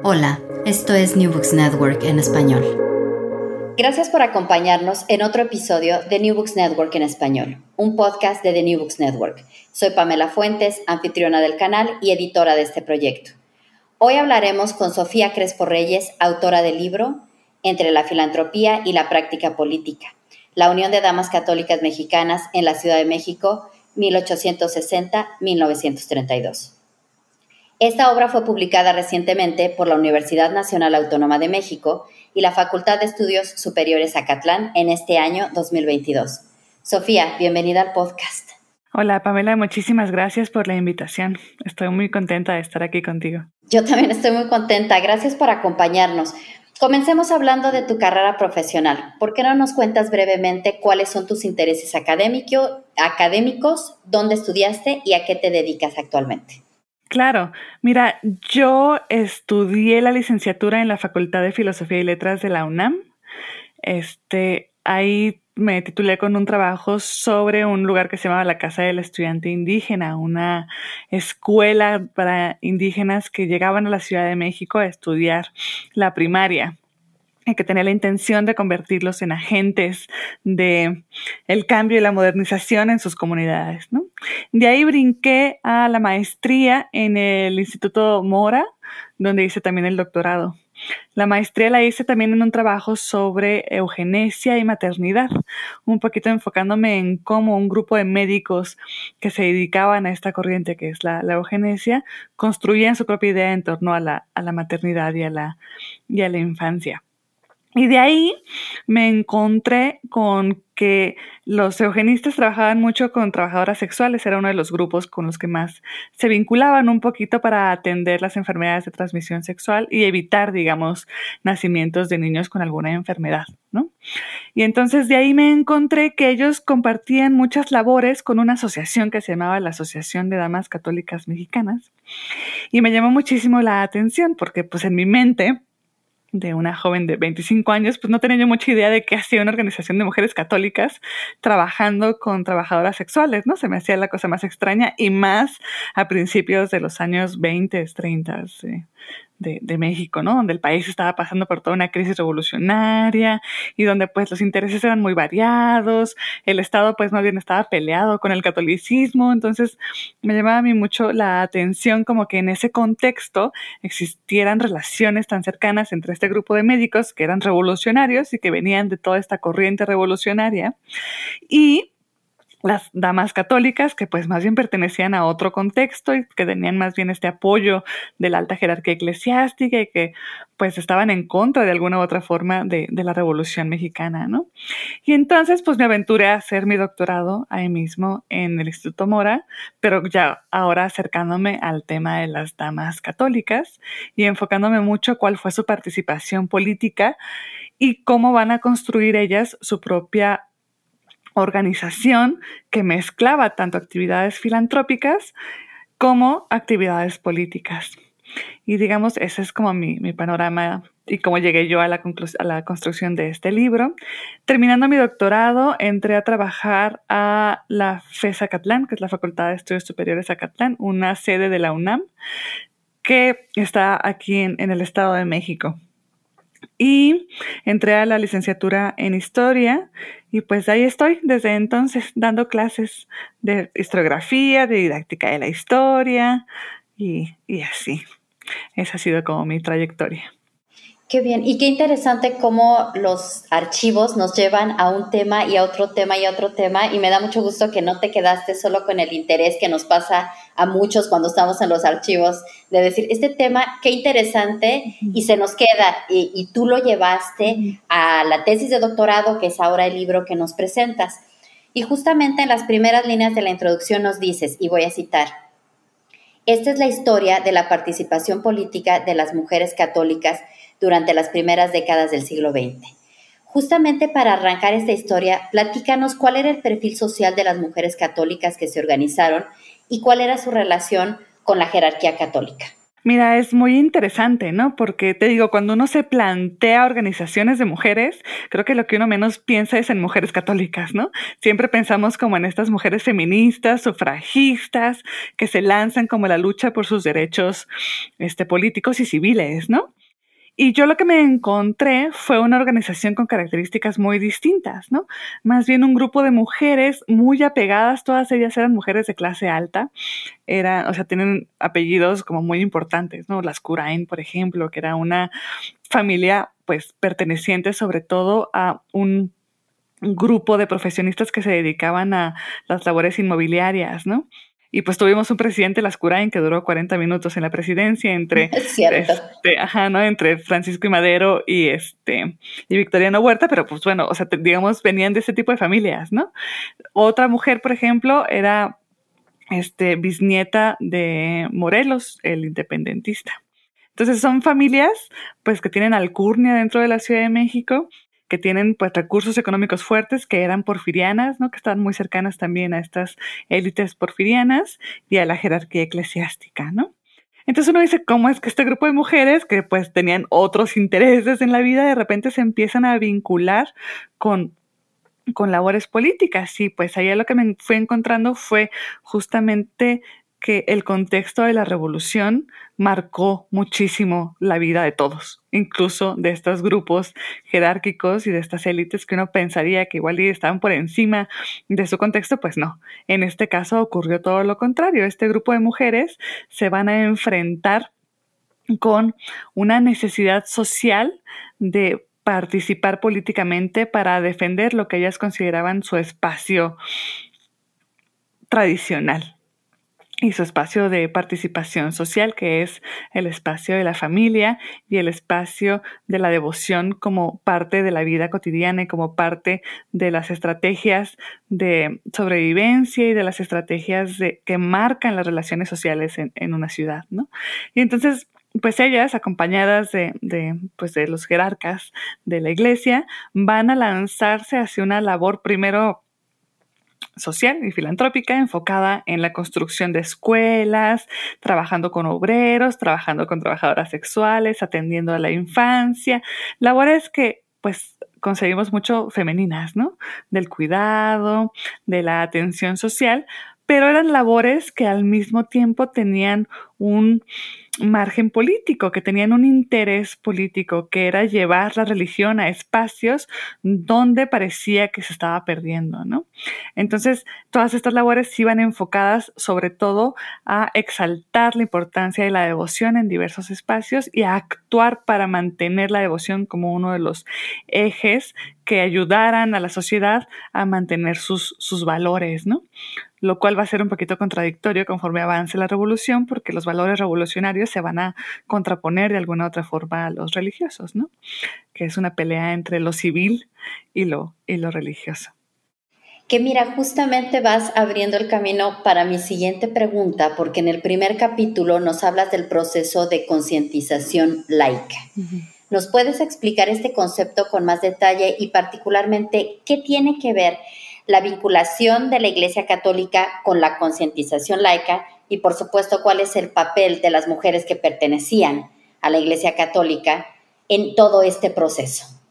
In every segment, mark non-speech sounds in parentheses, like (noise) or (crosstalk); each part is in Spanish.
Hola, esto es New Books Network en español. Gracias por acompañarnos en otro episodio de New Books Network en español, un podcast de The New Books Network. Soy Pamela Fuentes, anfitriona del canal y editora de este proyecto. Hoy hablaremos con Sofía Crespo Reyes, autora del libro Entre la filantropía y la práctica política, la Unión de Damas Católicas Mexicanas en la Ciudad de México, 1860-1932. Esta obra fue publicada recientemente por la Universidad Nacional Autónoma de México y la Facultad de Estudios Superiores Acatlán en este año 2022. Sofía, bienvenida al podcast. Hola Pamela, muchísimas gracias por la invitación. Estoy muy contenta de estar aquí contigo. Yo también estoy muy contenta. Gracias por acompañarnos. Comencemos hablando de tu carrera profesional. ¿Por qué no nos cuentas brevemente cuáles son tus intereses académicos, dónde estudiaste y a qué te dedicas actualmente? Claro, mira, yo estudié la licenciatura en la Facultad de Filosofía y Letras de la UNAM. Este, ahí me titulé con un trabajo sobre un lugar que se llamaba la Casa del Estudiante Indígena, una escuela para indígenas que llegaban a la Ciudad de México a estudiar la primaria y que tenía la intención de convertirlos en agentes de el cambio y la modernización en sus comunidades. ¿no? De ahí brinqué a la maestría en el Instituto Mora, donde hice también el doctorado. La maestría la hice también en un trabajo sobre eugenesia y maternidad, un poquito enfocándome en cómo un grupo de médicos que se dedicaban a esta corriente que es la, eugenesia construían su propia idea en torno a la, la maternidad la, y a la infancia. Y de ahí me encontré con que los eugenistas trabajaban mucho con trabajadoras sexuales, era uno de los grupos con los que más se vinculaban un poquito para atender las enfermedades de transmisión sexual y evitar, digamos, nacimientos de niños con alguna enfermedad, ¿no? Y entonces de ahí me encontré que ellos compartían muchas labores con una asociación que se llamaba la Asociación de Damas Católicas Mexicanas y me llamó muchísimo la atención porque pues en mi mente de una joven de 25 años, pues no tenía yo mucha idea de qué hacía una organización de mujeres católicas trabajando con trabajadoras sexuales, ¿no? Se me hacía la cosa más extraña y más a principios de los años 20, 30, sí de, México, ¿no? Donde el país estaba pasando por toda una crisis revolucionaria y donde pues los intereses eran muy variados, el Estado pues más bien estaba peleado con el catolicismo, entonces me llamaba a mí mucho la atención como que en ese contexto existieran relaciones tan cercanas entre este grupo de médicos que eran revolucionarios y que venían de toda esta corriente revolucionaria y las damas católicas, que pues más bien pertenecían a otro contexto y que tenían más bien este apoyo de la alta jerarquía eclesiástica y que pues estaban en contra de alguna u otra forma de, la Revolución Mexicana, ¿no? Y entonces pues me aventuré a hacer mi doctorado ahí mismo en el Instituto Mora, pero ya ahora acercándome al tema de las damas católicas y enfocándome mucho cuál fue su participación política y cómo van a construir ellas su propia organización que mezclaba tanto actividades filantrópicas como actividades políticas. Y digamos, ese es como mi, panorama y cómo llegué yo a la, a la construcción de este libro. Terminando mi doctorado, entré a trabajar a la FES Acatlán, que es la Facultad de Estudios Superiores Acatlán, una sede de la UNAM, que está aquí en el Estado de México. Y entré a la licenciatura en historia y pues ahí estoy desde entonces dando clases de historiografía, de didáctica de la historia y, así. Esa ha sido como mi trayectoria. Qué bien, y qué interesante cómo los archivos nos llevan a un tema y a otro tema y a otro tema, y me da mucho gusto que no te quedaste solo con el interés que nos pasa a muchos cuando estamos en los archivos, de decir, este tema, qué interesante, y se nos queda, y, tú lo llevaste a la tesis de doctorado, que es ahora el libro que nos presentas. Y justamente en las primeras líneas de la introducción nos dices, y voy a citar, esta es la historia de la participación política de las mujeres católicas durante las primeras décadas del siglo XX. Justamente para arrancar esta historia, platícanos cuál era el perfil social de las mujeres católicas que se organizaron y cuál era su relación con la jerarquía católica. Mira, es muy interesante, ¿no? Porque te digo, cuando uno se plantea organizaciones de mujeres, creo que lo que uno menos piensa es en mujeres católicas, ¿no? Siempre pensamos como en estas mujeres feministas, sufragistas, que se lanzan como la lucha por sus derechos este, políticos y civiles, ¿no? Y yo lo que me encontré fue una organización con características muy distintas, ¿no? Más bien un grupo de mujeres muy apegadas, todas ellas eran mujeres de clase alta, eran, o sea, tienen apellidos como muy importantes, ¿no? Las Curain, por ejemplo, que era una familia, pues, perteneciente sobre todo a un grupo de profesionistas que se dedicaban a las labores inmobiliarias, ¿no? Y pues tuvimos un presidente, Lascurain, que duró 40 minutos en la presidencia entre, (laughs) este, ajá, ¿no? entre Francisco y Madero y, este, y Victoriano Huerta, pero pues bueno, o sea, digamos, venían de ese tipo de familias, ¿no? Otra mujer, por ejemplo, era este, bisnieta de Morelos, el independentista. Entonces son familias pues que tienen alcurnia dentro de la Ciudad de México que tienen pues recursos económicos fuertes, que eran porfirianas, ¿no? que están muy cercanas también a estas élites porfirianas y a la jerarquía eclesiástica, ¿no? Entonces uno dice, ¿cómo es que este grupo de mujeres que pues tenían otros (laughs) intereses en la vida de repente se empiezan a vincular con con labores políticas. Y pues ahí lo que me fui encontrando fue justamente que el contexto de la revolución marcó muchísimo la vida de todos, incluso de estos grupos jerárquicos y de estas élites que uno pensaría que igual estaban por encima de su contexto, pues no. En este caso ocurrió todo lo contrario. Este grupo de mujeres se van a enfrentar con una necesidad social de participar políticamente para defender lo que ellas consideraban su espacio tradicional y su espacio de participación social, que es el espacio de la familia y el espacio de la devoción como parte de la vida cotidiana y como parte de las estrategias de sobrevivencia y de las estrategias que marcan las relaciones sociales en, una ciudad, ¿no? Y entonces, pues ellas, acompañadas de, pues de los jerarcas de la iglesia, van a lanzarse hacia una labor primero social y filantrópica enfocada en la construcción de escuelas, trabajando con obreros, trabajando con trabajadoras sexuales, atendiendo a la infancia, labores que pues conseguimos mucho femeninas, ¿no? Del cuidado, de la atención social, pero eran labores que al mismo tiempo tenían un margen político, que tenían un interés político, que era llevar la religión a espacios donde parecía que se estaba perdiendo, ¿no? Entonces, todas estas labores iban enfocadas sobre todo a exaltar la importancia de la devoción en diversos espacios y a actuar para mantener la devoción como uno de los ejes que ayudaran a la sociedad a mantener sus, sus valores, ¿no? Lo cual va a ser un poquito contradictorio conforme avance la revolución, porque los valores revolucionarios se van a contraponer de alguna otra forma a los religiosos, ¿no? Que es una pelea entre lo civil y lo, y lo religioso. Que mira, justamente vas abriendo el camino para mi siguiente pregunta, porque en el primer capítulo nos hablas del proceso de concientización laica. ¿Nos puedes explicar este concepto con más detalle y particularmente qué tiene que ver la vinculación de la Iglesia Católica con la concientización laica y por supuesto cuál es el papel de las mujeres que pertenecían a la Iglesia Católica en todo este proceso.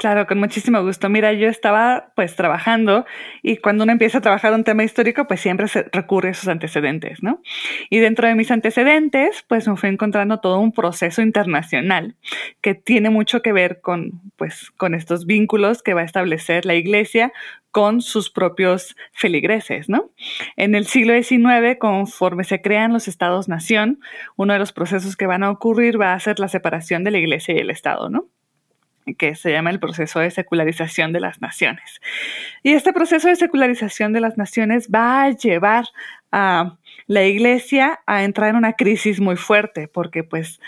Claro, con muchísimo gusto. Mira, yo estaba pues trabajando y cuando uno empieza a trabajar un tema histórico, pues siempre se recurre a sus antecedentes, ¿no? Y dentro de mis antecedentes, pues me fui encontrando todo un proceso internacional que tiene mucho que ver con pues con estos vínculos que va a establecer la Iglesia con sus propios feligreses, ¿no? En el siglo XIX, conforme se crean los estados-nación, uno de los procesos que van a ocurrir va a ser la separación de la Iglesia y el Estado, ¿no? Que se llama el proceso de secularización de las naciones. Y este proceso de secularización de las naciones va a llevar a la iglesia a entrar en una crisis muy fuerte, porque pues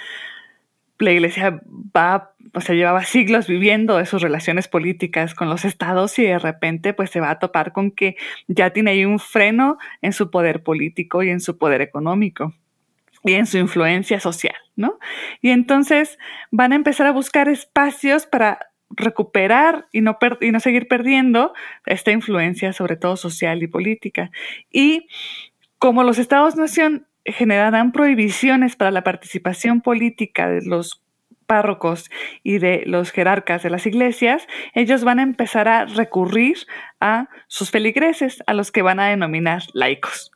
la iglesia va, o sea, llevaba siglos viviendo de sus relaciones políticas con los estados y de repente pues se va a topar con que ya tiene ahí un freno en su poder político y en su poder económico y en su influencia social, ¿no? Y entonces van a empezar a buscar espacios para recuperar y no, y no seguir perdiendo esta influencia, sobre todo social y política. Y como los estados-nación generarán prohibiciones para la participación política de los párrocos y de los jerarcas de las iglesias, ellos van a empezar a recurrir a sus feligreses, a los que van a denominar laicos.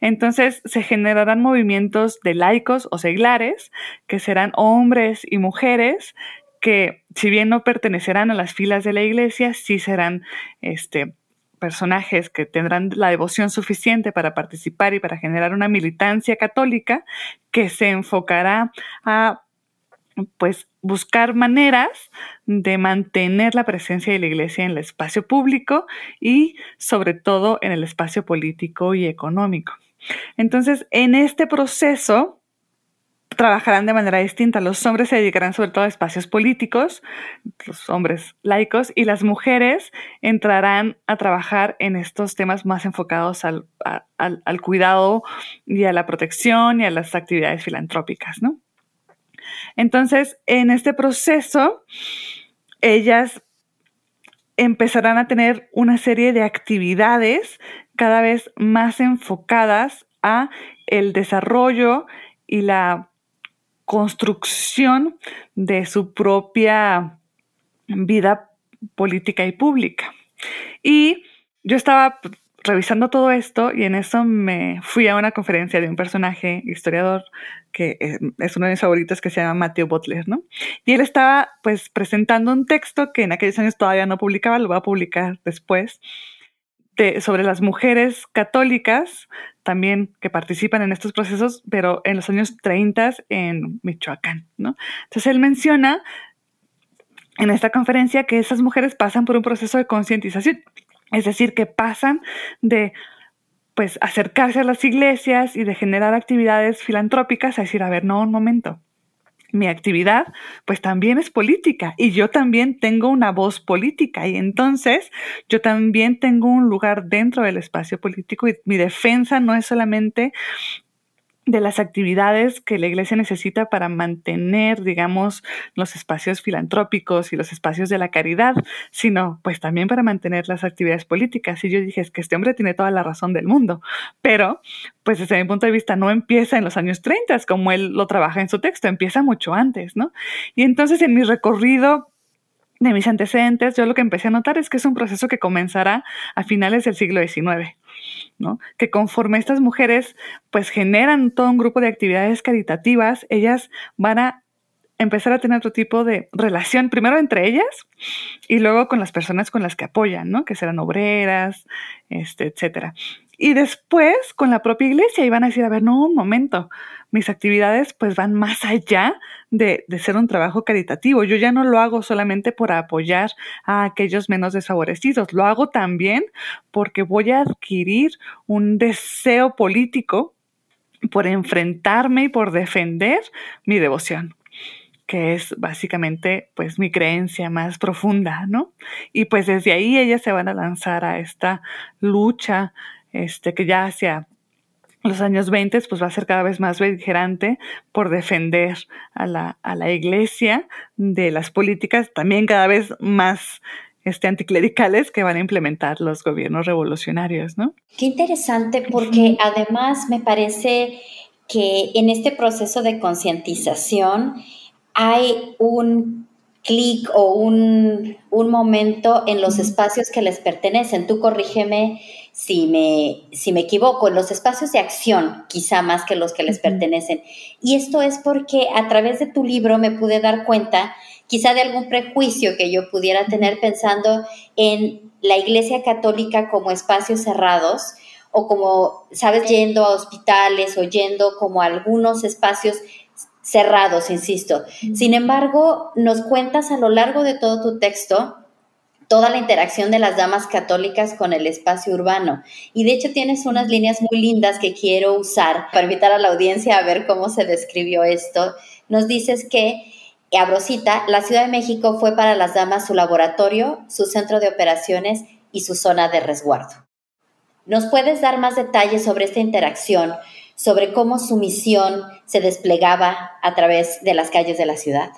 Entonces se generarán movimientos de laicos o seglares, que serán hombres y mujeres que, si bien no pertenecerán a las filas de la iglesia, sí serán este, personajes que tendrán la devoción suficiente para participar y para generar una militancia católica que se enfocará a pues buscar maneras de mantener la presencia de la iglesia en el espacio público y sobre todo en el espacio político y económico. Entonces, en este proceso trabajarán de manera distinta. Los hombres se dedicarán sobre todo a espacios políticos, los hombres laicos, y las mujeres entrarán a trabajar en estos temas más enfocados al, al cuidado y a la protección y a las actividades filantrópicas, ¿no? Entonces, en este proceso, ellas empezarán a tener una serie de actividades cada vez más enfocadas a el desarrollo y la construcción de su propia vida política y pública. Y yo estaba revisando todo esto y en eso me fui a una conferencia de un personaje historiador que eh, es uno de mis favoritos que se llama Matthew Butler, ¿no? Y él estaba pues presentando un texto que en aquellos años todavía no publicaba, lo va a publicar después, de, sobre las mujeres católicas también que participan en estos procesos, pero en los años 30 en Michoacán, ¿no? Entonces él menciona en esta conferencia que esas mujeres pasan por un proceso de concientización es decir, que pasan de pues acercarse a las iglesias y de generar actividades filantrópicas a decir, a ver, no, un momento. Mi actividad pues también es política y yo también tengo una voz política y entonces yo también tengo un lugar dentro del espacio político y mi defensa no es solamente de las actividades que la iglesia necesita para mantener, digamos, los espacios filantrópicos y los espacios de la caridad, sino pues también para mantener las actividades políticas. Y yo dije, es que este hombre tiene toda la razón del mundo, pero pues desde mi punto de vista no empieza en los años 30, como él lo trabaja en su texto, empieza mucho antes, ¿no? Y entonces en mi recorrido de mis antecedentes, yo lo que empecé a notar es que es un proceso que comenzará a finales del siglo XIX. ¿No? Que conforme estas mujeres pues generan todo un grupo de actividades caritativas, ellas van a empezar a tener otro tipo de relación, primero entre ellas y luego con las personas con las que apoyan, ¿no? Que serán obreras, este, etcétera. Y después con la propia iglesia y van a decir, a ver, no, un momento, mis actividades pues van más allá de, de, ser un trabajo caritativo. Yo ya no lo hago solamente por apoyar a aquellos menos desfavorecidos, lo hago también porque voy a adquirir un deseo político por enfrentarme y por defender mi devoción que es básicamente pues mi creencia más profunda, ¿no? Y pues desde ahí ellas se van a lanzar a esta lucha este, que ya hacia los años 20 pues va a ser cada vez más beligerante por defender a la, a la iglesia de las políticas también cada vez más este, anticlericales que van a implementar los gobiernos revolucionarios, ¿no? Qué interesante porque además me parece que en este proceso de concientización hay un clic o un, momento en los espacios que les pertenecen. Tú corrígeme si me, si me equivoco, en los espacios de acción, quizá más que los que les pertenecen. Y esto es porque a través de tu libro me pude dar cuenta quizá de algún prejuicio que yo pudiera tener pensando en la Iglesia Católica como espacios cerrados o como, sabes, yendo a hospitales o yendo como a algunos espacios cerrados, insisto. Sin embargo, nos cuentas a lo largo de todo tu texto toda la interacción de las damas católicas con el espacio urbano. Y de hecho tienes unas líneas muy lindas que quiero usar para invitar a la audiencia a ver cómo se describió esto. Nos dices que, Abrosita, la Ciudad de México fue para las damas su laboratorio, su centro de operaciones y su zona de resguardo. ¿Nos puedes dar más detalles sobre esta interacción, sobre cómo su misión se desplegaba a través de las calles de la ciudad?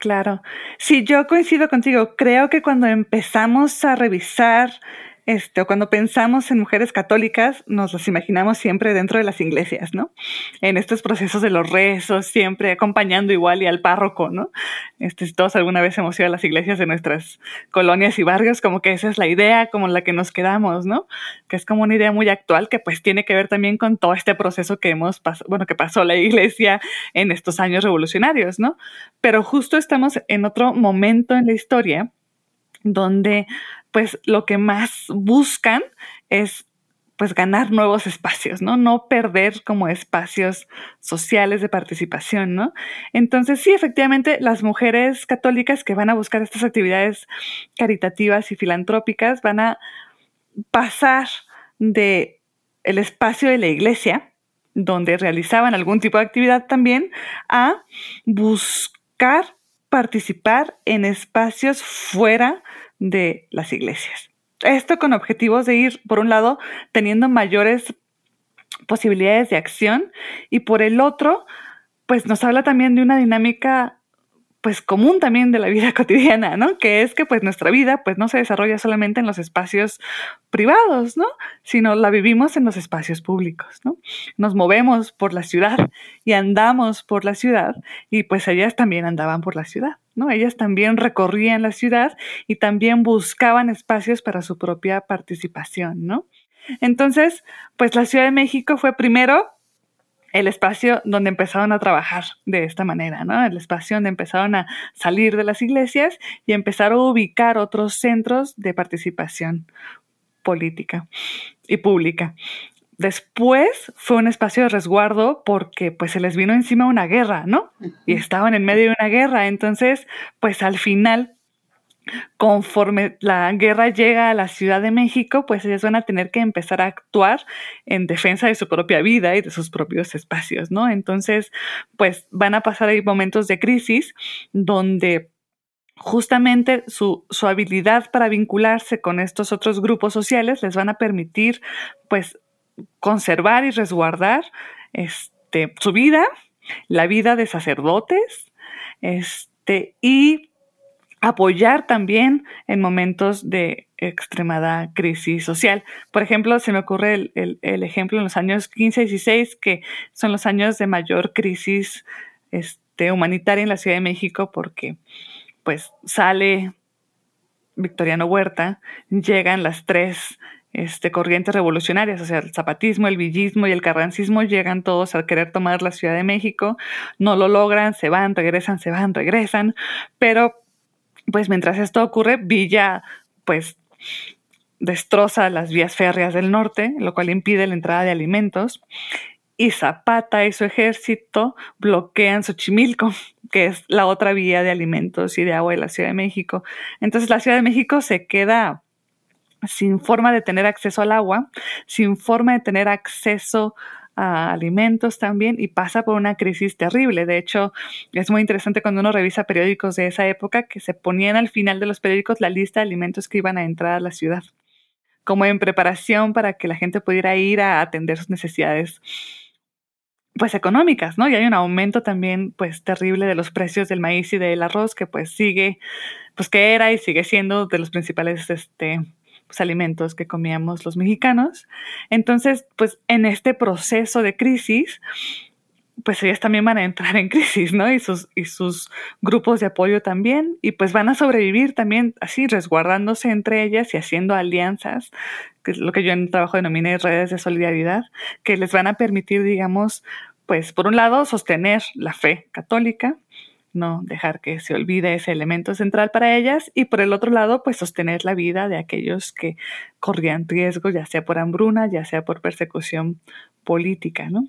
Claro. Sí, yo coincido contigo. Creo que cuando empezamos a revisar este, o cuando pensamos en mujeres católicas, nos las imaginamos siempre dentro de las iglesias, ¿no? En estos procesos de los rezos, siempre acompañando igual y al párroco, ¿no? Este, si todos alguna vez hemos ido a las iglesias de nuestras colonias y barrios, como que esa es la idea, como la que nos quedamos, ¿no? Que es como una idea muy actual que pues tiene que ver también con todo este proceso que hemos bueno, que pasó la iglesia en estos años revolucionarios, ¿no? Pero justo estamos en otro momento en la historia donde pues lo que más buscan es pues ganar nuevos espacios, ¿no? No perder como espacios sociales de participación, ¿no? Entonces, sí, efectivamente, las mujeres católicas que van a buscar estas actividades caritativas y filantrópicas van a pasar de el espacio de la iglesia, donde realizaban algún tipo de actividad también, a buscar participar en espacios fuera de las iglesias. Esto con objetivos de ir, por un lado, teniendo mayores posibilidades de acción y por el otro, pues nos habla también de una dinámica pues común también de la vida (laughs) cotidiana, ¿no? Que es que pues nuestra vida pues no se desarrolla solamente en los espacios privados, ¿no? Sino la vivimos en los espacios públicos, ¿no? Nos movemos por la ciudad y andamos por la ciudad y pues ellas también andaban por la ciudad, ¿no? Ellas también recorrían la ciudad y también buscaban espacios para su propia participación, ¿no? Entonces, pues la Ciudad de México fue primero el espacio donde empezaron a trabajar de esta manera, ¿no? El espacio donde empezaron a salir de las iglesias y empezar a ubicar otros centros de participación política y pública. Después fue un espacio de resguardo porque pues se les vino encima una guerra, ¿no? Y estaban en medio de una guerra, entonces pues al final conforme la guerra llega a la Ciudad de México, pues ellas van a tener que empezar a actuar en defensa de su propia vida y de sus propios espacios, ¿no? Entonces, pues van a pasar ahí momentos de crisis donde justamente su, su habilidad para vincularse con estos otros grupos sociales les van a permitir, pues, conservar y resguardar este, su vida, la vida de sacerdotes, este, y apoyar también en momentos de extremada crisis social. Por ejemplo, se me ocurre el, ejemplo en los años 15 y 16, que son los años de mayor crisis este, humanitaria en la Ciudad de México, porque pues sale Victoriano Huerta, llegan las tres este, corrientes revolucionarias, o sea, el zapatismo, el villismo y el carrancismo llegan todos a querer tomar la Ciudad de México, no lo logran, se van, regresan, se van, regresan, pero pues mientras esto ocurre, Villa pues destroza las vías férreas del norte, lo cual impide la entrada de alimentos, y Zapata y su ejército bloquean Xochimilco, (laughs) que es la otra vía de alimentos y de agua de la Ciudad de México. Entonces la Ciudad de México se queda sin forma de tener acceso al agua, sin forma de tener acceso a alimentos también y pasa por una crisis terrible. De hecho, es muy interesante cuando uno revisa periódicos de esa época que se ponían al final de los periódicos la lista de alimentos que iban a entrar a la ciudad, como en preparación para que la gente pudiera ir a atender sus necesidades pues económicas, ¿no? Y hay un aumento también pues terrible de los precios del maíz y del arroz que pues sigue, pues que era y sigue siendo de los principales este, alimentos que comíamos los mexicanos. Entonces, pues en este proceso de crisis, pues ellas también van a entrar en crisis, ¿no? Y sus, y sus grupos de apoyo también, y pues van a sobrevivir también así, resguardándose entre ellas y haciendo alianzas, que es lo que yo en el trabajo denominé redes de solidaridad, que les van a permitir, digamos, pues por un lado, sostener la fe católica, no dejar que se olvide ese elemento central para ellas y por el otro lado, pues sostener la vida de aquellos que corrían riesgo, ya sea por hambruna, ya sea por persecución política, ¿no?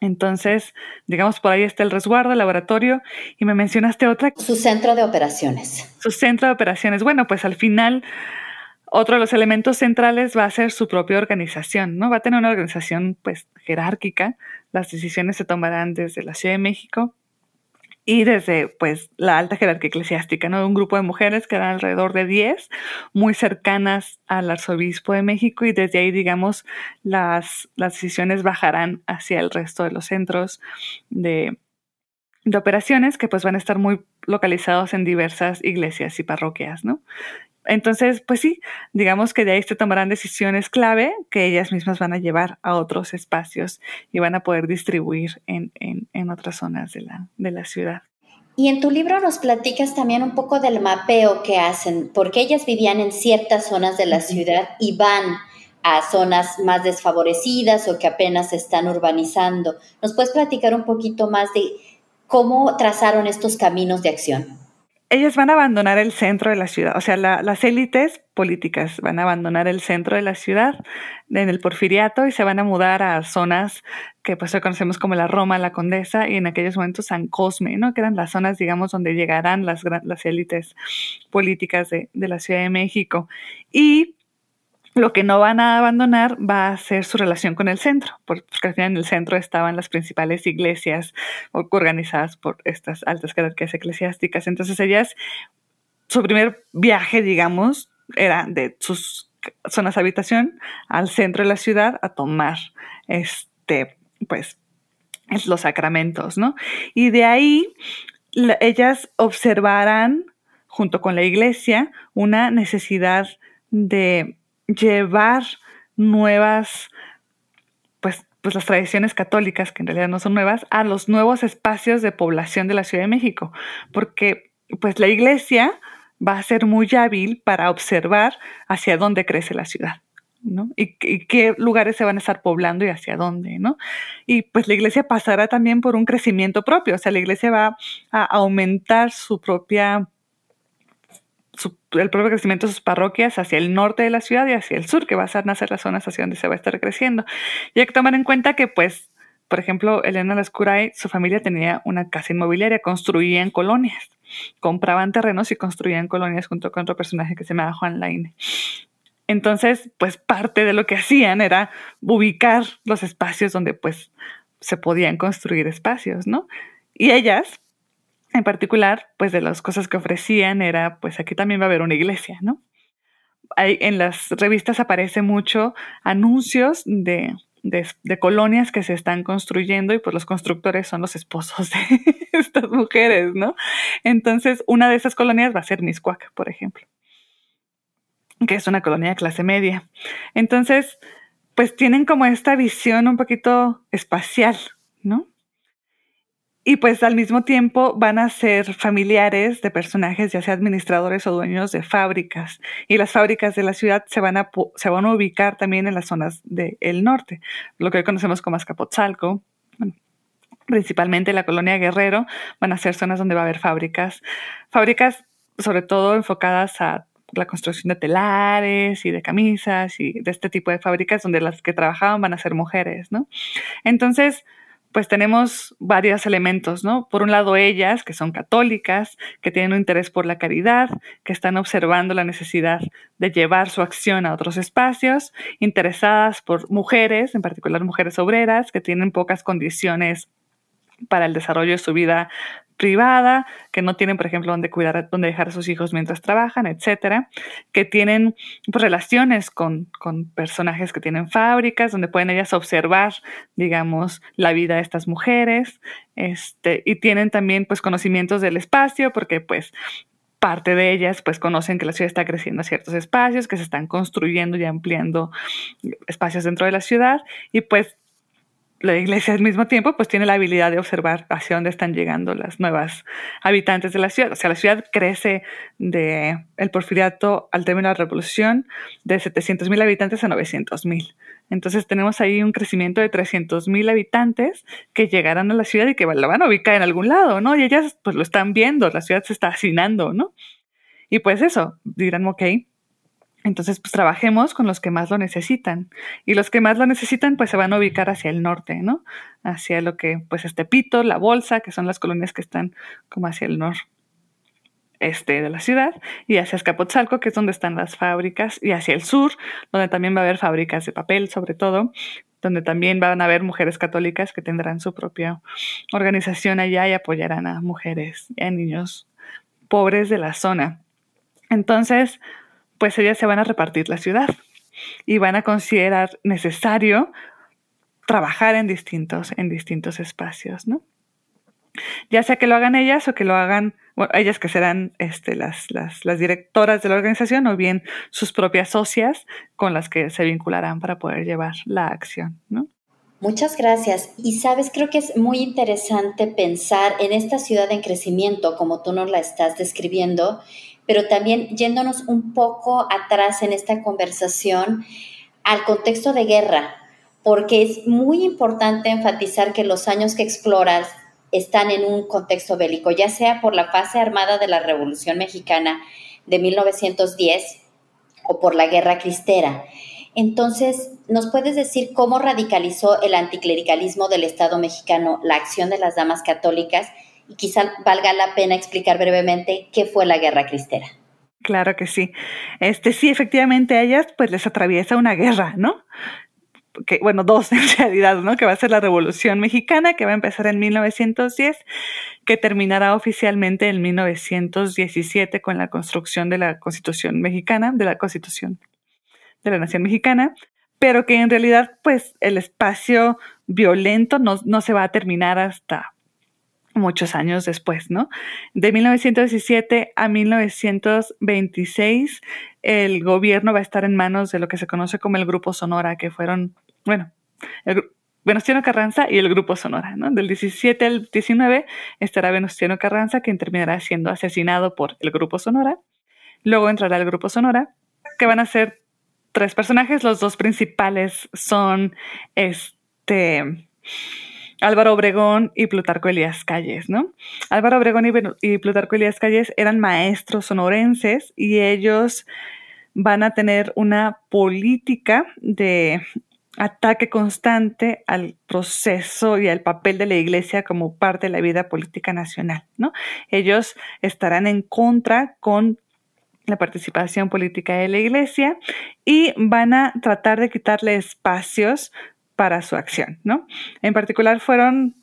Entonces, digamos, por ahí está el resguardo, el laboratorio, y me mencionaste otra. Su centro de operaciones. Su centro de operaciones. Bueno, pues al final, otro de los elementos centrales va a ser su propia organización, ¿no? Va a tener una organización, pues, jerárquica. Las decisiones se tomarán desde la Ciudad de México, y desde pues la alta jerarquía eclesiástica, ¿no? Un grupo de mujeres que eran alrededor de 10, muy cercanas al arzobispo de México y desde ahí, digamos, las, las decisiones bajarán hacia el resto de los centros de, de operaciones que pues van a estar muy localizados en diversas iglesias y parroquias, ¿no? Entonces, pues sí, digamos que de ahí se tomarán decisiones clave que ellas mismas van a llevar a otros espacios y van a poder distribuir en, en, otras zonas de la, de la ciudad. Y en tu libro nos platicas también un poco del mapeo que hacen, porque ellas vivían en ciertas zonas de la ciudad y van a zonas más desfavorecidas o que apenas se están urbanizando. ¿Nos puedes platicar un poquito más de cómo trazaron estos caminos de acción? Ellas van a abandonar el centro de la ciudad, o sea, las élites políticas van a abandonar el centro de la ciudad en el porfiriato y se van a mudar a zonas que pues conocemos como la Roma, la Condesa y en aquellos momentos San Cosme, ¿no? que eran las zonas, digamos, donde llegarán las, las élites políticas de, de la Ciudad de México. Y lo que no van a abandonar va a ser su relación con el centro, porque al final en el centro estaban las principales iglesias organizadas por estas altas jerarquías eclesiásticas. Entonces ellas, su primer viaje, digamos, era de sus zonas de habitación al centro de la ciudad a tomar este, pues, los sacramentos, ¿no? Y de ahí ellas observarán, junto con la iglesia, una necesidad de llevar nuevas, pues, pues las tradiciones católicas, que en realidad no son nuevas, a los nuevos espacios de población de la Ciudad de México, porque pues la iglesia va a ser muy hábil para observar hacia dónde crece la ciudad. ¿no? Y, qué lugares se van a estar poblando y hacia dónde, ¿no? Y pues la iglesia pasará también por un crecimiento propio, o sea, la iglesia va a aumentar su propia el propio crecimiento de sus parroquias hacia el norte de la ciudad y hacia el sur, que va a nacer las zonas hacia donde se va a estar creciendo. Y hay que tomar en cuenta que, pues, por ejemplo, Elena Lascuray, su familia tenía una casa inmobiliaria, construían colonias, compraban terrenos y construían colonias junto con otro personaje que se llama Juan Laine. Entonces, pues parte de lo que hacían era ubicar los espacios donde pues se podían construir espacios, ¿no? Y ellas, en particular, pues de las cosas que ofrecían era, pues aquí también va a haber una iglesia, ¿no? Hay, en las revistas aparece mucho anuncios de, colonias que se están construyendo y pues los constructores son los esposos de (laughs) estas mujeres, ¿no? Entonces, una de esas colonias va a ser Miscuac, por ejemplo, que es una colonia de clase media. Entonces, pues tienen como esta visión un poquito espacial, ¿no? Y pues al mismo tiempo van a ser familiares de personajes, ya sea administradores o dueños de fábricas. Y las fábricas de la ciudad se van a, se van a ubicar también en las zonas del norte, lo que hoy conocemos como Azcapotzalco. principalmente la colonia Guerrero van a ser zonas donde va a haber fábricas. Fábricas sobre todo enfocadas a la construcción de telares y de camisas y de este tipo de fábricas donde las que trabajaban van a ser mujeres, ¿no? Entonces, pues tenemos varios elementos, ¿no? Por un lado, ellas, que son católicas, que tienen un interés por la caridad, que están observando la necesidad de llevar su acción a otros espacios, interesadas por mujeres, en particular mujeres obreras, que tienen pocas condiciones para el desarrollo de su vida privada, que no tienen, por ejemplo, dónde cuidar, dónde dejar a sus hijos mientras trabajan, etcétera, que tienen pues, relaciones con, con, personajes que tienen fábricas, donde pueden ellas observar, digamos, la vida de estas mujeres, este, y tienen también, pues, conocimientos del espacio, porque, pues, parte de ellas pues conocen que la ciudad está creciendo a ciertos espacios, que se están construyendo y ampliando espacios dentro de la ciudad y pues la iglesia al mismo tiempo pues tiene la habilidad de observar hacia dónde están llegando las nuevas habitantes de la ciudad. O sea, la ciudad crece de el porfiriato al término de la revolución de 700 mil habitantes a 900 mil. Entonces tenemos ahí un crecimiento de 300 mil habitantes que llegarán a la ciudad y que la van a ubicar en algún lado, ¿no? Y ellas pues lo están viendo, la ciudad se está hacinando, ¿no? Y pues eso, dirán, ok, entonces, pues trabajemos con los que más lo necesitan. Y los que más lo necesitan, pues se van a ubicar hacia el norte, ¿no? Hacia lo que, pues, es Tepito, La Bolsa, que son las colonias que están como hacia el noreste de la ciudad, y hacia Escapotzalco, que es donde están las fábricas, y hacia el sur, donde también va a haber fábricas de papel, sobre todo, donde también van a haber mujeres católicas que tendrán su propia organización allá y apoyarán a mujeres y a niños pobres de la zona. Entonces, pues ellas se van a repartir la ciudad y van a considerar necesario trabajar en distintos, en distintos espacios, ¿no? Ya sea que lo hagan ellas o que lo hagan, bueno, ellas que serán este, las, las, las directoras de la organización o bien sus propias socias con las que se vincularán para poder llevar la acción, ¿no? Muchas gracias. Y sabes, creo que es muy interesante pensar en esta ciudad en crecimiento, como tú nos la estás describiendo, pero también yéndonos un poco atrás en esta conversación al contexto de guerra, porque es muy importante enfatizar que los años que exploras están en un contexto bélico, ya sea por la fase armada de la Revolución Mexicana de 1910 o por la Guerra Cristera. Entonces, ¿nos puedes decir cómo radicalizó el anticlericalismo del Estado mexicano la acción de las damas católicas y quizá valga la pena explicar brevemente qué fue la guerra cristera. Claro que sí. Este sí, efectivamente a ellas pues les atraviesa una guerra, ¿no? Que, bueno, dos (laughs) en realidad, ¿no? Que va a ser la Revolución Mexicana, que va a empezar en 1910, que terminará oficialmente en 1917 con la construcción de la Constitución Mexicana, de la Constitución de la Nación Mexicana, pero que en realidad, pues, el espacio violento no, no se va a terminar hasta muchos años después, ¿no? De 1917 a 1926, el gobierno va a estar en manos de lo que se conoce como el Grupo Sonora, que fueron, bueno, Venustiano Carranza y el Grupo Sonora, ¿no? Del 17 al 19 estará Venustiano Carranza, quien terminará siendo asesinado por el Grupo Sonora. Luego entrará el Grupo Sonora, que van a ser tres personajes. Los dos principales son este Álvaro Obregón y Plutarco Elías Calles, ¿no? Álvaro Obregón y, Plutarco Elías Calles eran maestros sonorenses y ellos van a tener una política de ataque constante al proceso y al papel de la iglesia como parte de la vida política nacional, ¿no? Ellos estarán en contra con la participación política de la iglesia y van a tratar de quitarle espacios para su acción, ¿no? En particular fueron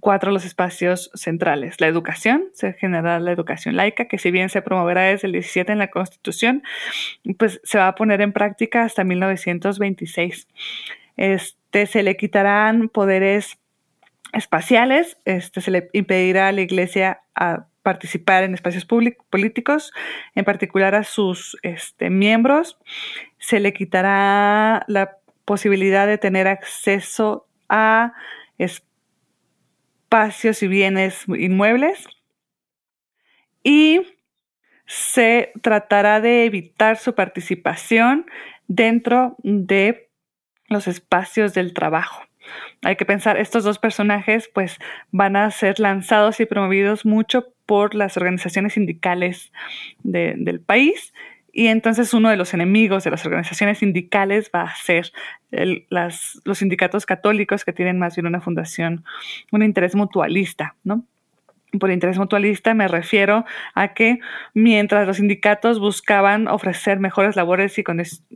cuatro los espacios centrales. La educación, se generará la educación laica, que si bien se promoverá desde el 17 en la Constitución, pues se va a poner en práctica hasta 1926. Este, se le quitarán poderes espaciales, este, se le impedirá a la Iglesia participar en espacios políticos, en particular a sus este, miembros, se le quitará la posibilidad de tener acceso a espacios y bienes inmuebles y se tratará de evitar su participación dentro de los espacios del trabajo. Hay que pensar, estos dos personajes pues van a ser lanzados y promovidos mucho por las organizaciones sindicales del país y entonces uno de los enemigos de las organizaciones sindicales va a ser los sindicatos católicos que tienen más bien una fundación, un interés mutualista, ¿no? Por interés mutualista me refiero a que mientras los sindicatos buscaban ofrecer mejores labores y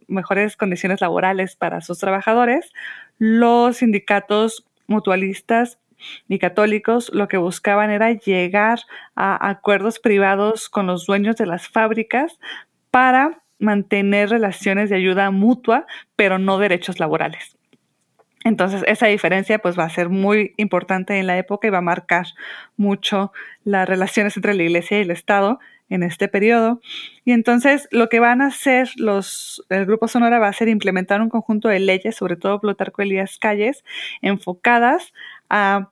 mejores condiciones laborales para sus trabajadores, los sindicatos mutualistas y católicos lo que buscaban era llegar a acuerdos privados con los dueños de las fábricas para mantener relaciones de ayuda mutua, pero no derechos laborales. Entonces, esa diferencia pues va a ser muy importante en la época y va a marcar mucho las relaciones entre la iglesia y el Estado en este periodo. Y entonces lo que van a hacer los, el Grupo Sonora va a ser implementar un conjunto de leyes, sobre todo Plutarco Elías Calles, enfocadas a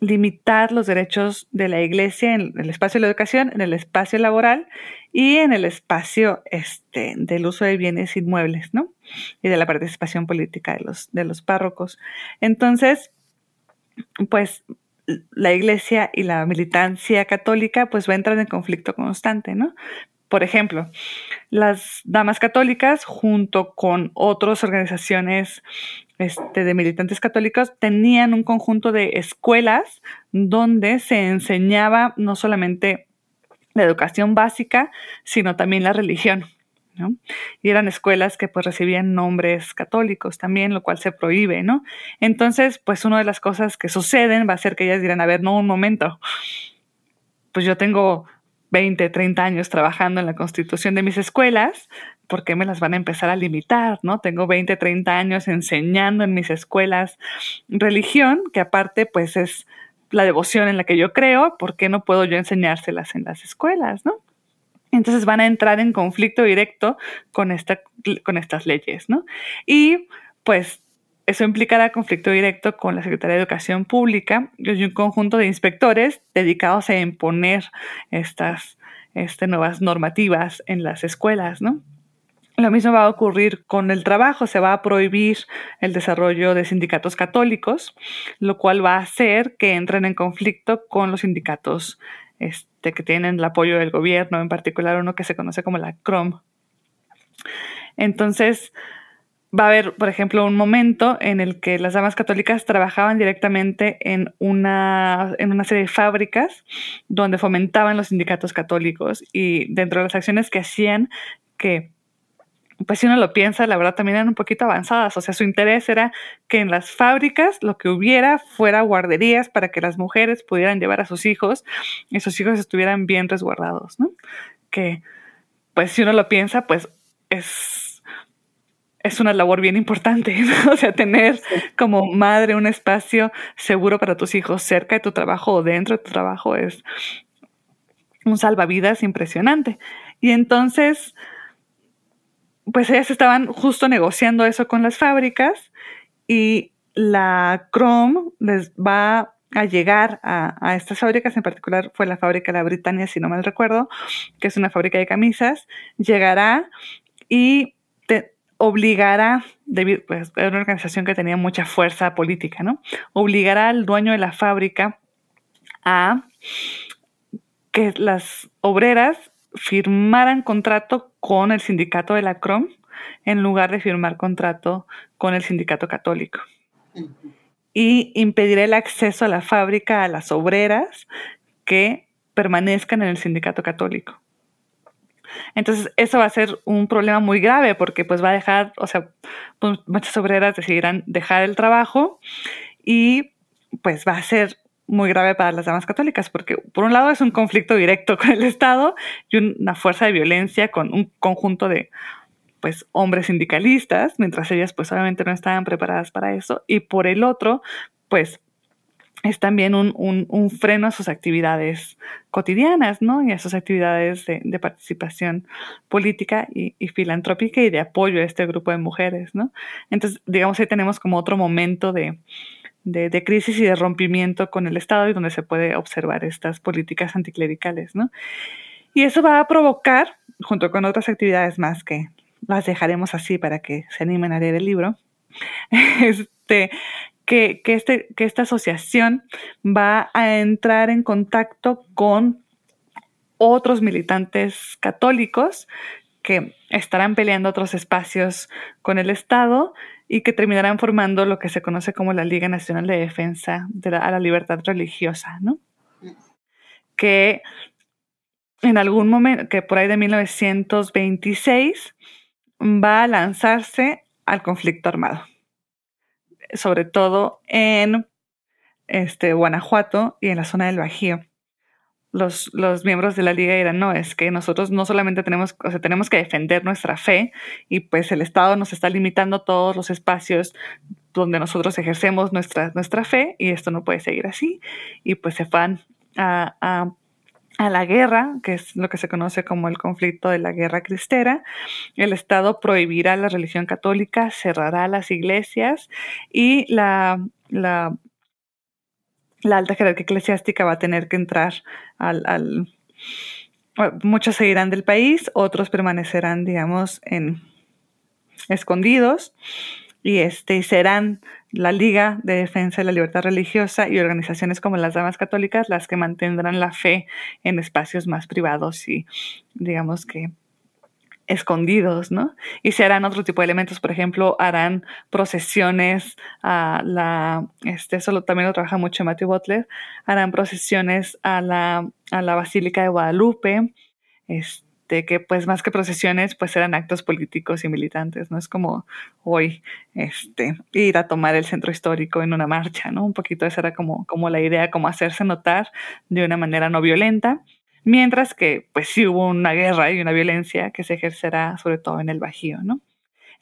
limitar los derechos de la iglesia en el espacio de la educación, en el espacio laboral y en el espacio este, del uso de bienes inmuebles, ¿no? Y de la participación política de los, de los párrocos. Entonces, pues la iglesia y la militancia católica pues va a entrar en conflicto constante, ¿no? Por ejemplo, las damas católicas junto con otras organizaciones este, de militantes católicos tenían un conjunto de escuelas donde se enseñaba no solamente la educación básica, sino también la religión. Y eran escuelas que pues recibían nombres católicos también, lo cual se prohíbe, ¿no? Entonces, pues una de las cosas que suceden va a ser que ellas dirán, a ver, no, un momento, pues yo tengo 20, 30 años trabajando en la constitución de mis escuelas, ¿por qué me las van a empezar a limitar? ¿no? Tengo 20, 30 años enseñando en mis escuelas religión, que aparte pues es la devoción en la que yo creo, ¿por qué no puedo yo enseñárselas en las escuelas? ¿no? Entonces van a entrar en conflicto directo con, esta, con estas leyes, ¿no? Y pues eso implicará conflicto directo con la Secretaría de Educación Pública y un conjunto de inspectores dedicados a imponer estas este, nuevas normativas en las escuelas, ¿no? Lo mismo va a ocurrir con el trabajo, se va a prohibir el desarrollo de sindicatos católicos, lo cual va a hacer que entren en conflicto con los sindicatos este, que tienen el apoyo del gobierno, en particular uno que se conoce como la CROM. Entonces, va a haber, por ejemplo, un momento en el que las damas católicas trabajaban directamente en una, en una serie de fábricas donde fomentaban los sindicatos católicos y dentro de las acciones que hacían que pues si uno lo piensa, la verdad también eran un poquito avanzadas. O sea, su interés era que en las fábricas lo que hubiera fuera guarderías para que las mujeres pudieran llevar a sus hijos y sus hijos estuvieran bien resguardados, ¿no? Que, pues si uno lo piensa, pues es es una labor bien importante, (laughs) o sea, tener como madre un espacio seguro para tus hijos cerca de tu trabajo o dentro de tu trabajo es un salvavidas impresionante. Y entonces, pues ellas estaban justo negociando eso con las fábricas y la Chrome les va a llegar a, estas fábricas, en particular fue la fábrica la Britannia, si no mal recuerdo, que es una fábrica de camisas, llegará y obligará, pues era una organización que tenía mucha fuerza política, ¿no? Obligará al dueño de la fábrica a que las obreras firmaran contrato con el sindicato de la CROM en lugar de firmar contrato con el sindicato católico. Y impedirá el acceso a la fábrica a las obreras que permanezcan en el sindicato católico. Entonces, eso va a ser un problema muy grave porque pues va a dejar, o sea, pues, muchas obreras decidirán dejar el trabajo y pues va a ser muy grave para las damas católicas porque por un lado es un conflicto directo con el Estado y una fuerza de violencia con un conjunto de pues hombres sindicalistas, mientras ellas pues obviamente no estaban preparadas para eso y por el otro pues es también un, freno a sus actividades cotidianas, ¿no? Y a sus actividades de, participación política y, filantrópica y de apoyo a este grupo de mujeres, ¿no? Entonces, digamos, ahí tenemos como otro momento de, de, crisis y de rompimiento con el Estado y donde se puede observar estas políticas anticlericales, ¿no? Y eso va a provocar, junto con otras actividades más que las dejaremos así para que se animen a leer el libro, (laughs) este, que, este, que esta asociación va a entrar en contacto con otros militantes católicos que estarán peleando otros espacios con el Estado y que terminarán formando lo que se conoce como la Liga Nacional de Defensa de la, a la Libertad Religiosa, ¿no? Que en algún momento, que por ahí de 1926, va a lanzarse al conflicto armado sobre todo en este, Guanajuato y en la zona del Bajío. Los, los, miembros de la liga dirán, no, es que nosotros no solamente tenemos, o sea, tenemos que defender nuestra fe y pues el Estado nos está limitando todos los espacios donde nosotros ejercemos nuestra, nuestra fe y esto no puede seguir así. Y pues se van a, a la guerra, que es lo que se conoce como el conflicto de la guerra cristera. El Estado prohibirá la religión católica, cerrará las iglesias y la, la, la alta jerarquía eclesiástica va a tener que entrar al, muchos se irán del país, otros permanecerán, digamos, en escondidos y este serán la Liga de Defensa de la Libertad Religiosa y organizaciones como las Damas Católicas las que mantendrán la fe en espacios más privados y digamos que escondidos, ¿no? Y se harán otro tipo de elementos, por ejemplo, harán procesiones a la, este, eso también lo trabaja mucho Matthew Butler, harán procesiones a la, a la Basílica de Guadalupe, este, que pues más que procesiones pues eran actos políticos y militantes, ¿no? Es como hoy este, ir a tomar el centro histórico en una marcha, ¿no? Un poquito esa era como, como la idea, como hacerse notar de una manera no violenta, mientras que pues sí hubo una guerra y una violencia que se ejercerá sobre todo en el Bajío, ¿no?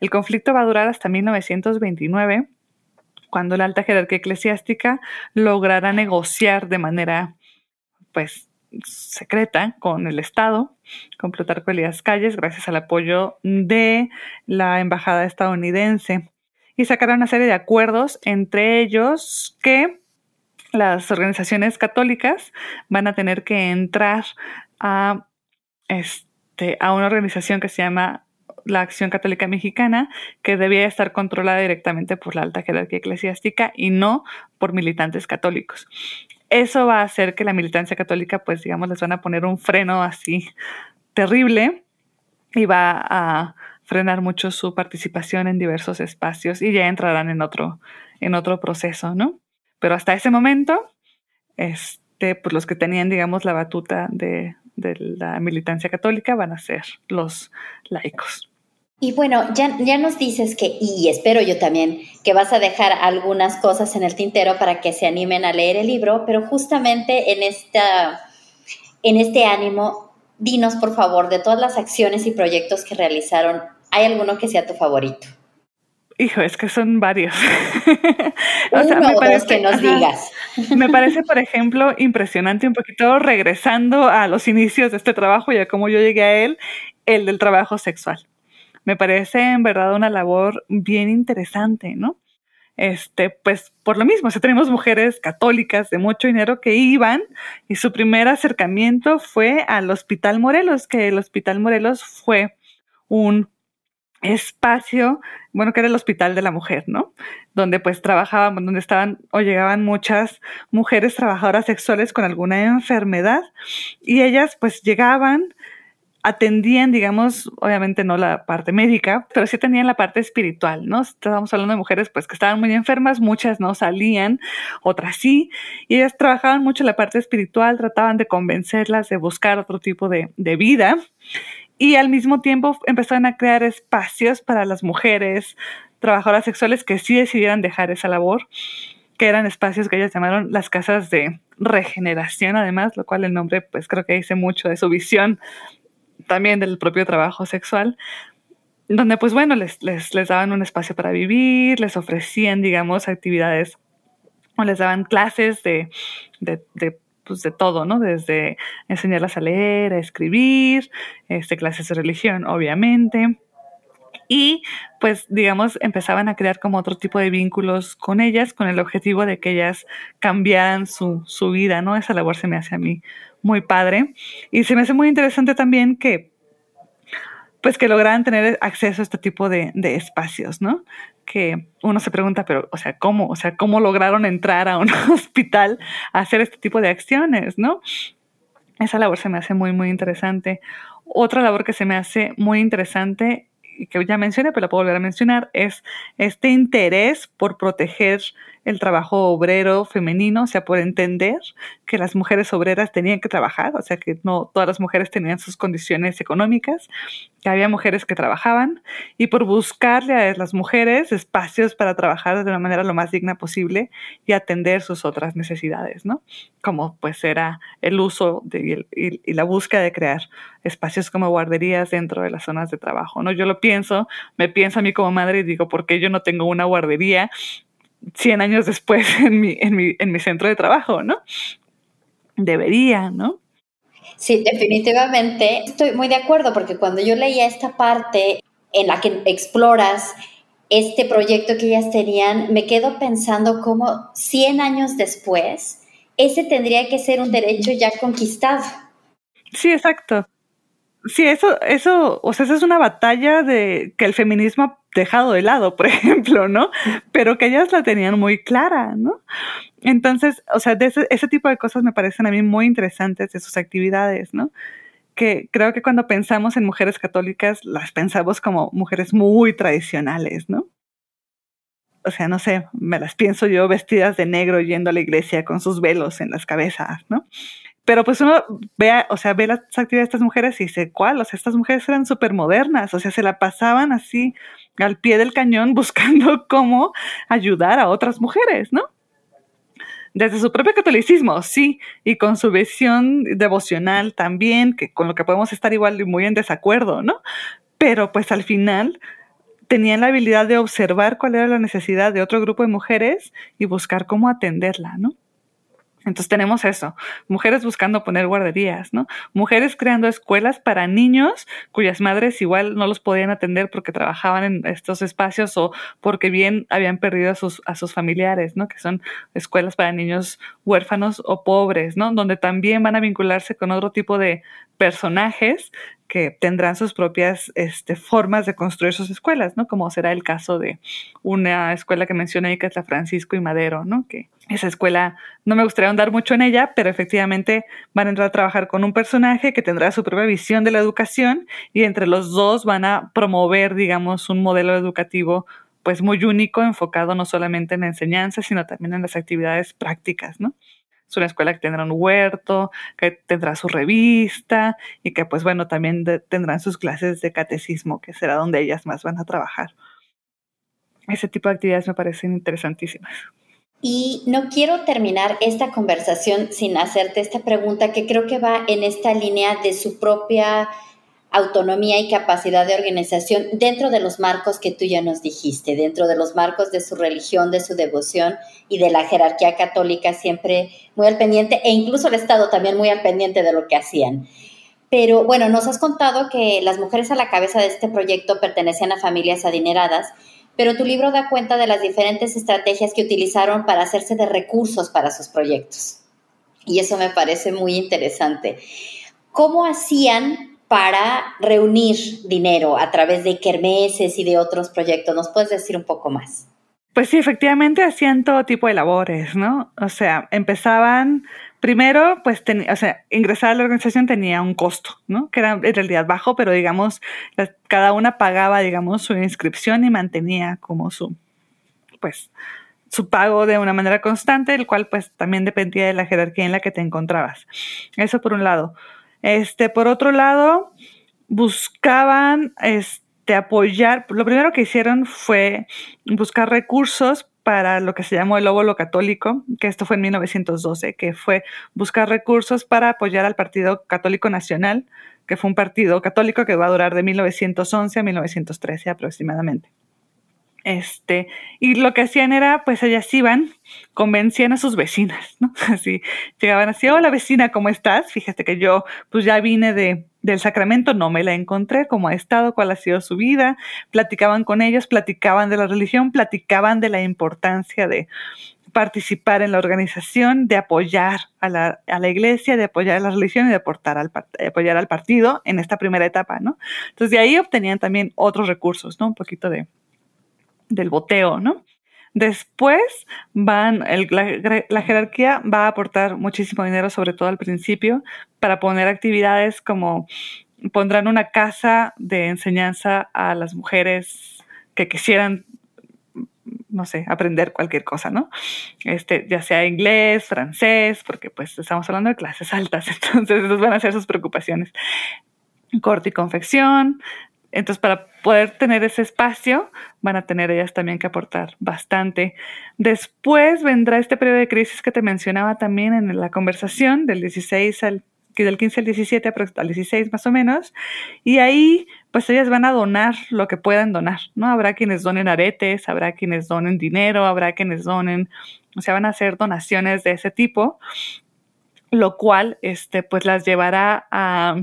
El conflicto va a durar hasta 1929, cuando la alta jerarquía eclesiástica logrará negociar de manera pues secreta con el Estado, con Plutarco Elías Calles, gracias al apoyo de la embajada estadounidense. Y sacaron una serie de acuerdos, entre ellos que las organizaciones católicas van a tener que entrar a, este, a una organización que se llama la Acción Católica Mexicana, que debía estar controlada directamente por la alta jerarquía eclesiástica y no por militantes católicos eso va a hacer que la militancia católica, pues digamos, les van a poner un freno así terrible y va a frenar mucho su participación en diversos espacios y ya entrarán en otro, en otro proceso, ¿no? Pero hasta ese momento, este, pues los que tenían, digamos, la batuta de, de la militancia católica van a ser los laicos. Y bueno, ya, ya nos dices que, y espero yo también, que vas a dejar algunas cosas en el tintero para que se animen a leer el libro, pero justamente en, esta, en este ánimo, dinos por favor, de todas las acciones y proyectos que realizaron, ¿hay alguno que sea tu favorito? Hijo, es que son varios. (laughs) o sea, me parece, que nos digas. me parece, por ejemplo, impresionante un poquito regresando a los inicios de este trabajo y a cómo yo llegué a él, el del trabajo sexual me parece en verdad una labor bien interesante, ¿no? Este, pues por lo mismo, o tenemos mujeres católicas de mucho dinero que iban y su primer acercamiento fue al Hospital Morelos, que el Hospital Morelos fue un espacio, bueno, que era el Hospital de la Mujer, ¿no? Donde pues trabajaban, donde estaban o llegaban muchas mujeres trabajadoras sexuales con alguna enfermedad y ellas pues llegaban, atendían, digamos, obviamente no la parte médica, pero sí tenían la parte espiritual, ¿no? Estábamos hablando de mujeres pues que estaban muy enfermas, muchas no salían, otras sí, y ellas trabajaban mucho la parte espiritual, trataban de convencerlas de buscar otro tipo de, de vida y al mismo tiempo empezaron a crear espacios para las mujeres trabajadoras sexuales que sí decidieran dejar esa labor que eran espacios que ellas llamaron las casas de regeneración, además, lo cual el nombre, pues creo que dice mucho de su visión también del propio trabajo sexual, donde pues bueno, les, les, daban un espacio para vivir, les ofrecían, digamos, actividades o les daban clases de, de, de pues de todo, ¿no? Desde enseñarlas a leer, a escribir, este, clases de religión, obviamente. Y pues, digamos, empezaban a crear como otro tipo de vínculos con ellas, con el objetivo de que ellas cambiaran su, su vida, ¿no? Esa labor se me hace a mí muy padre. Y se me hace muy interesante también que, pues que lograran tener acceso a este tipo de, de, espacios, ¿no? Que uno se pregunta, pero, o sea, ¿cómo? O sea, ¿cómo lograron entrar a un (laughs) hospital a hacer este tipo de acciones, ¿no? Esa labor se me hace muy, muy interesante. Otra labor que se me hace muy interesante que ya mencioné, pero la puedo volver a mencionar, es este interés por proteger el trabajo obrero femenino, o sea, por entender que las mujeres obreras tenían que trabajar, o sea, que no todas las mujeres tenían sus condiciones económicas, que había mujeres que trabajaban, y por buscarle a las mujeres espacios para trabajar de una manera lo más digna posible y atender sus otras necesidades, ¿no? Como pues era el uso de, y, y la búsqueda de crear espacios como guarderías dentro de las zonas de trabajo, ¿no? Yo lo pienso, me pienso a mí como madre y digo, ¿por qué yo no tengo una guardería 100 años después (laughs) en mi, en mi, en mi centro de trabajo, ¿no? Debería, ¿no? Sí, definitivamente estoy muy de acuerdo porque cuando yo leía esta parte en la que exploras este proyecto que ellas tenían, me quedo pensando cómo 100 años después, ese tendría que ser un derecho ya conquistado. Sí, exacto. Sí, eso, eso, o sea, esa es una batalla de que el feminismo dejado de lado, por (laughs) ejemplo, ¿no? Pero que ellas la tenían muy clara, ¿no? Entonces, o sea, ese tipo de cosas me parecen a mí muy interesantes de sus actividades, ¿no? Que creo que cuando pensamos en mujeres católicas, las pensamos como mujeres muy tradicionales, ¿no? O sea, no sé, me las pienso yo vestidas de negro yendo a la iglesia con sus velos en las cabezas, ¿no? Pero pues uno ve, o sea, ve las actividades de estas mujeres y dice, ¿cuál? O sea, estas mujeres eran súper modernas, o sea, se la pasaban así al pie del cañón (laughs) buscando cómo ayudar a otras mujeres, ¿no? Desde su propio catolicismo, sí, y con su visión devocional también, que con lo que podemos estar igual y muy en desacuerdo, ¿no? Pero pues al final tenían la habilidad de observar cuál era la necesidad de otro grupo de mujeres y buscar cómo atenderla, ¿no? Entonces tenemos eso, mujeres buscando poner guarderías, ¿no? Mujeres creando escuelas para niños cuyas madres igual no los podían atender porque trabajaban en estos espacios o porque bien habían perdido a sus, a sus familiares, ¿no? Que son escuelas para niños huérfanos o pobres, ¿no? Donde también van a vincularse con otro tipo de personajes que tendrán sus propias este, formas de construir sus escuelas, ¿no? Como será el caso de una escuela que mencioné ahí, que es la Francisco y Madero, ¿no? Que esa escuela no me gustaría andar mucho en ella, pero efectivamente van a entrar a trabajar con un personaje que tendrá su propia visión de la educación y entre los dos van a promover, digamos, un modelo educativo pues muy único, enfocado no solamente en la enseñanza, sino también en las actividades prácticas, ¿no? Es una escuela que tendrá un huerto, que tendrá su revista y que pues bueno, también tendrán sus clases de catecismo, que será donde ellas más van a trabajar. Ese tipo de actividades me parecen interesantísimas. Y no quiero terminar esta conversación sin hacerte esta pregunta que creo que va en esta línea de su propia autonomía y capacidad de organización dentro de los marcos que tú ya nos dijiste, dentro de los marcos de su religión, de su devoción y de la jerarquía católica siempre muy al pendiente e incluso el Estado también muy al pendiente de lo que hacían. Pero bueno, nos has contado que las mujeres a la cabeza de este proyecto pertenecían a familias adineradas, pero tu libro da cuenta de las diferentes estrategias que utilizaron para hacerse de recursos para sus proyectos. Y eso me parece muy interesante. ¿Cómo hacían para reunir dinero a través de kermeses y de otros proyectos. ¿Nos puedes decir un poco más? Pues sí, efectivamente hacían todo tipo de labores, ¿no? O sea, empezaban primero, pues, o sea, ingresar a la organización tenía un costo, ¿no? Que era en realidad bajo, pero digamos, cada una pagaba, digamos, su inscripción y mantenía como su, pues, su pago de una manera constante, el cual pues también dependía de la jerarquía en la que te encontrabas. Eso por un lado. Este, por otro lado, buscaban este, apoyar, lo primero que hicieron fue buscar recursos para lo que se llamó el óvulo católico, que esto fue en 1912, que fue buscar recursos para apoyar al Partido Católico Nacional, que fue un partido católico que va a durar de 1911 a 1913 aproximadamente. Este, y lo que hacían era, pues ellas iban, convencían a sus vecinas, ¿no? (laughs) Así, llegaban así, hola vecina, ¿cómo estás? Fíjate que yo, pues ya vine de, del Sacramento, no me la encontré, cómo ha estado, cuál ha sido su vida, platicaban con ellos, platicaban de la religión, platicaban de la importancia de participar en la organización, de apoyar a la, a la iglesia, de apoyar a la religión y de aportar al, apoyar al partido en esta primera etapa, ¿no? Entonces de ahí obtenían también otros recursos, ¿no? Un poquito de, del boteo, ¿no? Después van, la, jerarquía va a aportar muchísimo dinero, sobre todo al principio, para poner actividades como pondrán una casa de enseñanza a las mujeres que quisieran, no sé, aprender cualquier cosa, ¿no? Este, ya sea inglés, francés, porque pues estamos hablando de clases altas, (laughs) entonces esas van a ser sus preocupaciones. Corte y confección, entonces, para poder tener ese espacio, van a tener ellas también que aportar bastante. Después vendrá este periodo de crisis que te mencionaba también en la conversación, del 16 al del 15 al 17, al 16 más o menos, y ahí pues ellas van a donar lo que puedan donar, ¿no? Habrá quienes donen aretes, habrá quienes donen dinero, habrá quienes donen, o sea, van a hacer donaciones de ese tipo lo cual este, pues las llevará a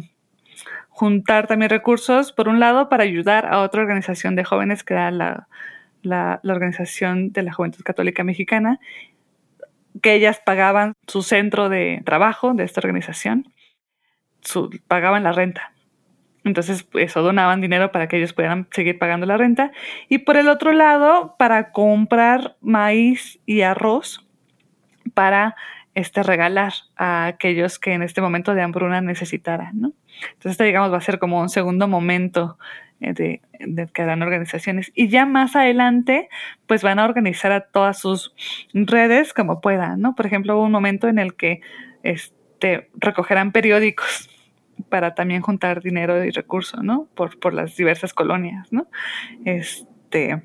juntar también recursos, por un lado, para ayudar a otra organización de jóvenes que era la, la, Organización de la Juventud Católica Mexicana, que ellas pagaban su centro de trabajo de esta organización, pagaban la renta. Entonces, eso donaban dinero para que ellos pudieran seguir pagando la renta. Y por el otro lado, para comprar maíz y arroz para este, regalar a aquellos que en este momento de hambruna necesitaran, ¿no? Entonces, este, digamos, va a ser como un segundo momento eh, de, de, que harán organizaciones. Y ya más adelante, pues van a organizar a todas sus redes como puedan, ¿no? Por ejemplo, hubo un momento en el que este, recogerán periódicos para también juntar dinero y recursos, ¿no? Por, por las diversas colonias, ¿no? Este,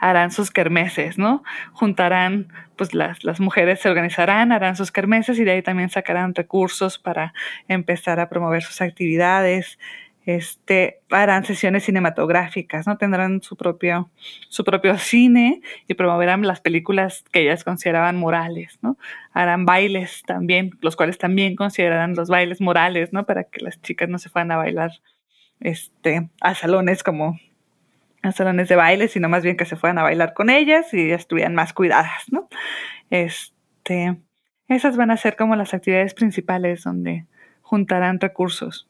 harán sus kermeses, ¿no? Juntarán, pues las, las mujeres se organizarán, harán sus kermeses y de ahí también sacarán recursos para empezar a promover sus actividades, este, harán sesiones cinematográficas, ¿no? Tendrán su propio, su propio cine y promoverán las películas que ellas consideraban morales, ¿no? Harán bailes también, los cuales también considerarán los bailes morales, ¿no? Para que las chicas no se fueran a bailar, este, a salones como a salones de baile, sino más bien que se fueran a bailar con ellas y estuvieran más cuidadas, ¿no? Este, esas van a ser como las actividades principales donde juntarán recursos.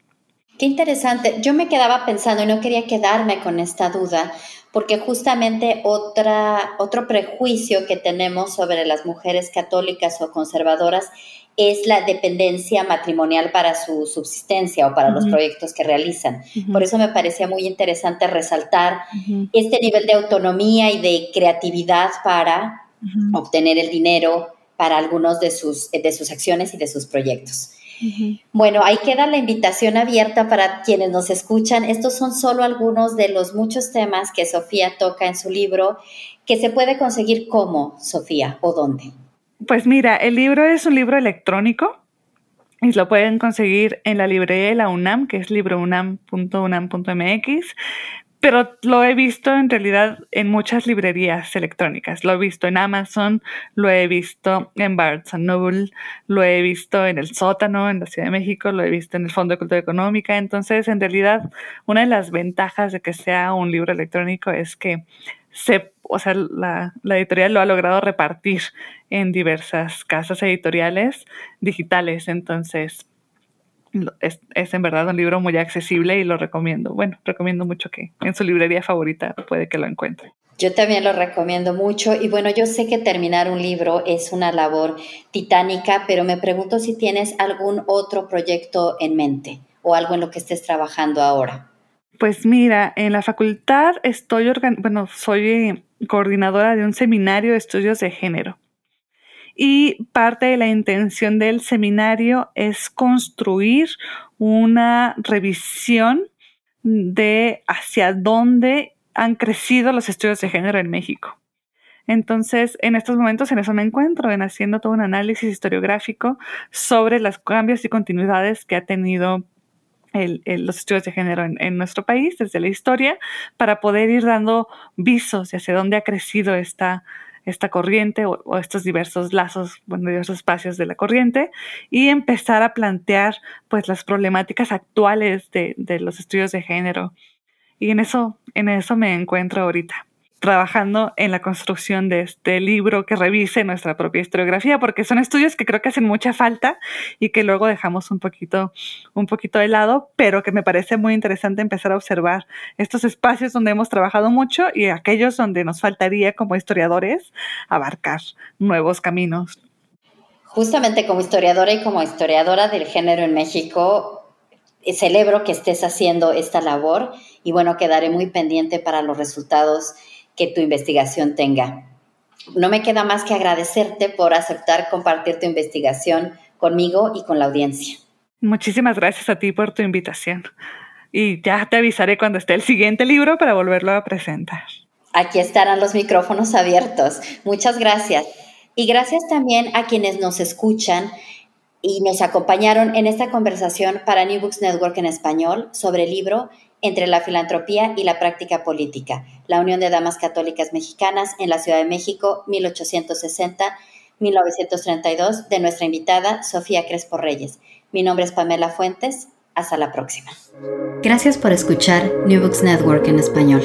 Qué interesante. Yo me quedaba pensando y no quería quedarme con esta duda, porque justamente otra, otro prejuicio que tenemos sobre las mujeres católicas o conservadoras es la dependencia matrimonial para su subsistencia o para los proyectos que realizan. Por eso me parecía muy interesante resaltar este nivel de autonomía y de creatividad para obtener el dinero para algunos de sus, de sus acciones y de sus proyectos. Bueno, ahí queda la invitación abierta para quienes nos escuchan. Estos son solo algunos de los muchos temas que Sofía toca en su libro, que se puede conseguir cómo, Sofía, o dónde. Pues mira, el libro es un libro electrónico y lo pueden conseguir en la librería de la UNAM, que es librounam.unam.mx, pero lo he visto en realidad en muchas librerías electrónicas. Lo he visto en Amazon, lo he visto en Barnes Noble, lo he visto en el sótano en la Ciudad de México, lo he visto en el Fondo de Cultura Económica. Entonces, en realidad, una de las ventajas de que sea un libro electrónico es que se, o sea, la, editorial lo ha logrado repartir en diversas casas editoriales digitales. Entonces, es, es, en verdad un libro muy accesible y lo recomiendo. Bueno, recomiendo mucho que en su librería favorita puede que lo encuentre. Yo también lo recomiendo mucho y bueno, yo sé que terminar un libro es una labor titánica, pero me pregunto si tienes algún otro proyecto en mente o algo en lo que estés trabajando ahora. Pues mira, en la facultad estoy, bueno, soy coordinadora de un seminario de estudios de género. Y parte de la intención del seminario es construir una revisión de hacia dónde han crecido los estudios de género en México. Entonces, en estos momentos en eso me encuentro, en haciendo todo un análisis historiográfico sobre los cambios y continuidades que ha tenido los estudios de género en, nuestro país desde la historia para poder ir dando visos de hacia dónde ha crecido esta, esta corriente o, estos diversos lazos, bueno, diversos espacios de la corriente y empezar a plantear pues las problemáticas actuales de, de los estudios de género. Y en eso, en eso me encuentro ahorita trabajando en la construcción de este libro que revise nuestra propia historiografía, porque son estudios que creo que hacen mucha falta y que luego dejamos un poquito, un poquito de lado, pero que me parece muy interesante empezar a observar estos espacios donde hemos trabajado mucho y aquellos donde nos faltaría como historiadores abarcar nuevos caminos. Justamente como historiadora y como historiadora del género en México, eh, celebro que estés haciendo esta labor y bueno, quedaré muy pendiente para los resultados que tu investigación tenga. No me queda más que agradecerte por aceptar compartir tu investigación conmigo y con la audiencia. Muchísimas gracias a ti por tu invitación. Y ya te avisaré cuando esté el siguiente libro para volverlo a presentar. Aquí estarán los micrófonos abiertos. Muchas gracias. Y gracias también a quienes nos escuchan y nos acompañaron en esta conversación para New Books Network en español sobre el libro entre la filantropía y la práctica política, la Unión de Damas Católicas Mexicanas en la Ciudad de México, 1932 de nuestra invitada Sofía Crespo Reyes. Mi nombre es Pamela Fuentes. Hasta la próxima. Gracias por escuchar New Books Network en español.